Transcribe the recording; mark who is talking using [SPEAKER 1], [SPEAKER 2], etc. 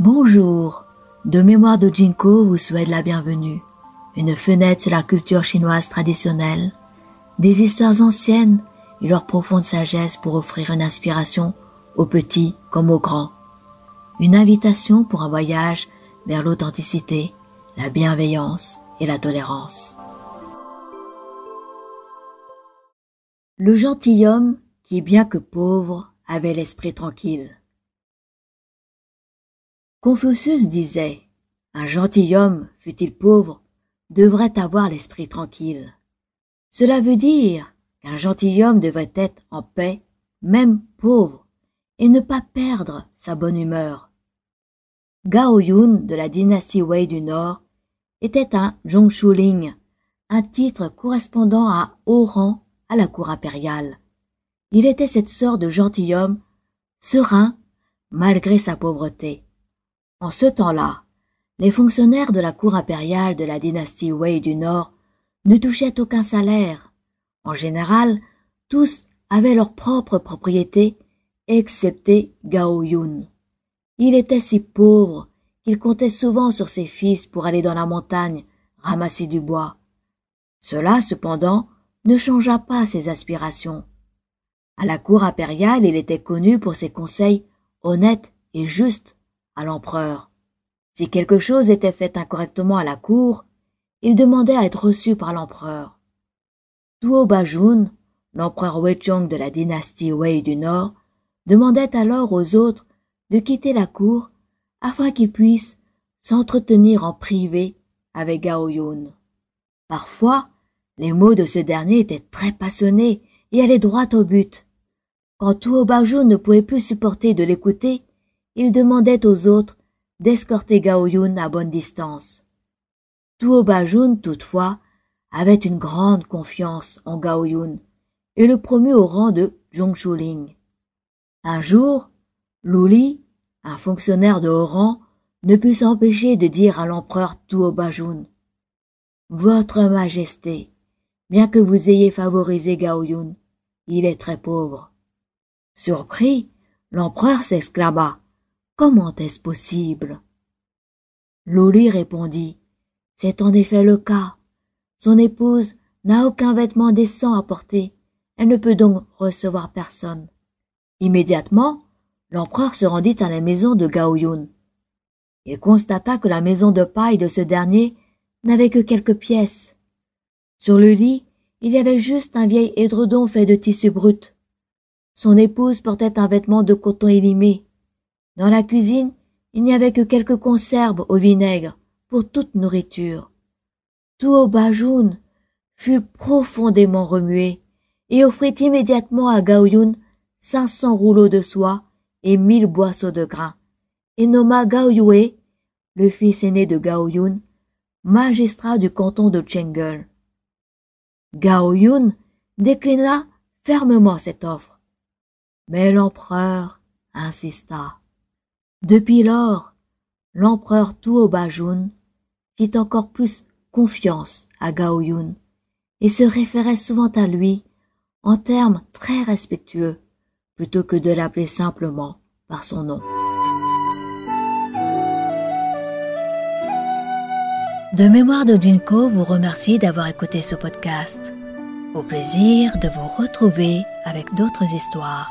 [SPEAKER 1] Bonjour, de mémoire de Jinko vous souhaite la bienvenue. Une fenêtre sur la culture chinoise traditionnelle, des histoires anciennes et leur profonde sagesse pour offrir une inspiration aux petits comme aux grands. Une invitation pour un voyage vers l'authenticité, la bienveillance et la tolérance. Le gentilhomme qui, bien que pauvre, avait l'esprit tranquille. Confucius disait, un gentilhomme, fût-il pauvre, devrait avoir l'esprit tranquille. Cela veut dire qu'un gentilhomme devrait être en paix, même pauvre, et ne pas perdre sa bonne humeur. Gao Yun de la dynastie Wei du Nord était un Zhongshuling, un titre correspondant à haut rang à la cour impériale. Il était cette sorte de gentilhomme, serein, malgré sa pauvreté. En ce temps-là, les fonctionnaires de la cour impériale de la dynastie Wei du Nord ne touchaient aucun salaire. En général, tous avaient leur propre propriété, excepté Gao Yun. Il était si pauvre qu'il comptait souvent sur ses fils pour aller dans la montagne ramasser du bois. Cela, cependant, ne changea pas ses aspirations. À la cour impériale, il était connu pour ses conseils honnêtes et justes à l'empereur. Si quelque chose était fait incorrectement à la cour, il demandait à être reçu par l'empereur. Tuo Bajun, l'empereur Weichong de la dynastie Wei du Nord, demandait alors aux autres de quitter la cour afin qu'ils puissent s'entretenir en privé avec Gao Yun. Parfois, les mots de ce dernier étaient très passionnés et allaient droit au but. Quand Tuo Bajun ne pouvait plus supporter de l'écouter, il demandait aux autres d'escorter Gao Yun à bonne distance. Tuo Bajun, toutefois, avait une grande confiance en Gao Yun et le promut au rang de Zhongshuling. Un jour, Luli, un fonctionnaire de haut rang, ne put s'empêcher de dire à l'empereur Tuo Bajun Votre Majesté, bien que vous ayez favorisé Gao Yun, il est très pauvre. Surpris, l'empereur s'exclama. Comment est-ce possible? Loli répondit. C'est en effet le cas. Son épouse n'a aucun vêtement décent à porter. Elle ne peut donc recevoir personne. Immédiatement, l'empereur se rendit à la maison de Gao Yun. Il constata que la maison de paille de ce dernier n'avait que quelques pièces. Sur le lit, il y avait juste un vieil édredon fait de tissu brut. Son épouse portait un vêtement de coton élimé. Dans la cuisine, il n'y avait que quelques conserves au vinaigre pour toute nourriture. Tout au fut profondément remué et offrit immédiatement à Gaoyun cinq cents rouleaux de soie et mille boisseaux de grains, et nomma Gao Yue, le fils aîné de Gaoyun, magistrat du canton de Chengel. Gao Yun déclina fermement cette offre. Mais l'empereur insista. Depuis lors, l'empereur Tuo Bajun fit encore plus confiance à Gao Yun et se référait souvent à lui en termes très respectueux plutôt que de l'appeler simplement par son nom. De mémoire de Jinko vous remercie d'avoir écouté ce podcast. Au plaisir de vous retrouver avec d'autres histoires.